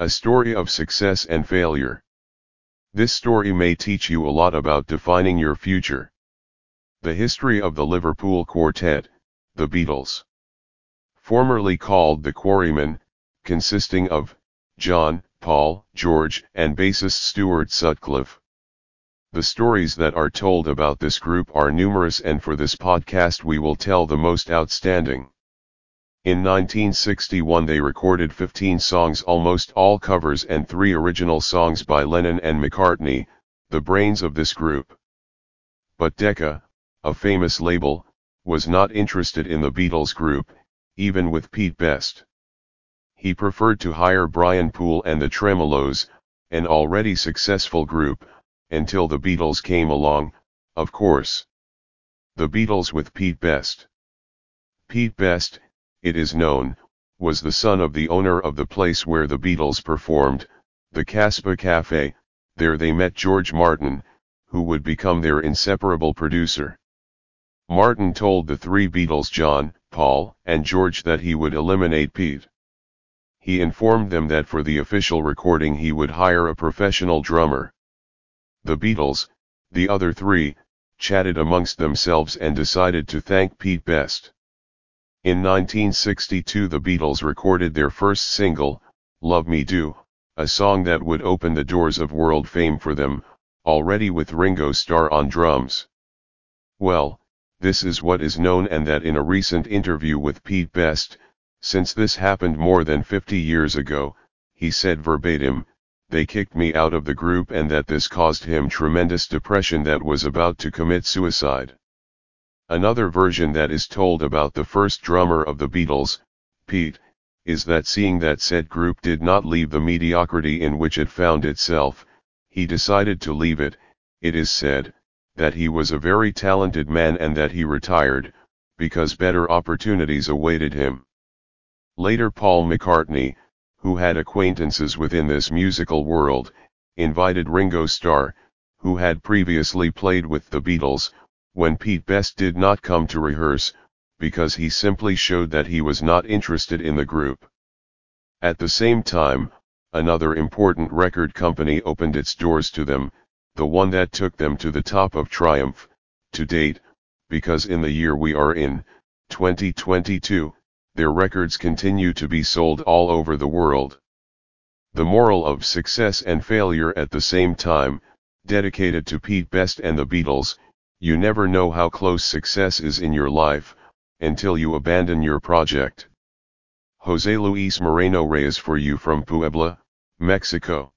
A story of success and failure. This story may teach you a lot about defining your future. The history of the Liverpool Quartet, the Beatles. Formerly called the Quarrymen, consisting of John, Paul, George, and bassist Stuart Sutcliffe. The stories that are told about this group are numerous and for this podcast we will tell the most outstanding. In 1961 they recorded 15 songs almost all covers and 3 original songs by Lennon and McCartney, the brains of this group. But Decca, a famous label, was not interested in the Beatles group, even with Pete Best. He preferred to hire Brian Poole and the Tremeloes, an already successful group, until the Beatles came along, of course. The Beatles with Pete Best. Pete Best, it is known, was the son of the owner of the place where the Beatles performed, the Casbah Cafe, there they met George Martin, who would become their inseparable producer. Martin told the three Beatles John, Paul, and George that he would eliminate Pete. He informed them that for the official recording he would hire a professional drummer. The Beatles, the other three, chatted amongst themselves and decided to thank Pete Best. In 1962 the Beatles recorded their first single, Love Me Do, a song that would open the doors of world fame for them, already with Ringo Starr on drums. Well, this is what is known and that in a recent interview with Pete Best, since this happened more than 50 years ago, he said verbatim, they kicked me out of the group and that this caused him tremendous depression that was about to commit suicide. Another version that is told about the first drummer of the Beatles, Pete, is that seeing that said group did not leave the mediocrity in which it found itself, he decided to leave it, it is said, that he was a very talented man and that he retired, because better opportunities awaited him. Later Paul McCartney, who had acquaintances within this musical world, invited Ringo Starr, who had previously played with the Beatles, when Pete Best did not come to rehearse, because he simply showed that he was not interested in the group. At the same time, another important record company opened its doors to them, the one that took them to the top of triumph, to date, because in the year we are in, 2022, their records continue to be sold all over the world. The moral of success and failure at the same time, dedicated to Pete Best and the Beatles, you never know how close success is in your life, until you abandon your project. Jose Luis Moreno Reyes for you from Puebla, Mexico.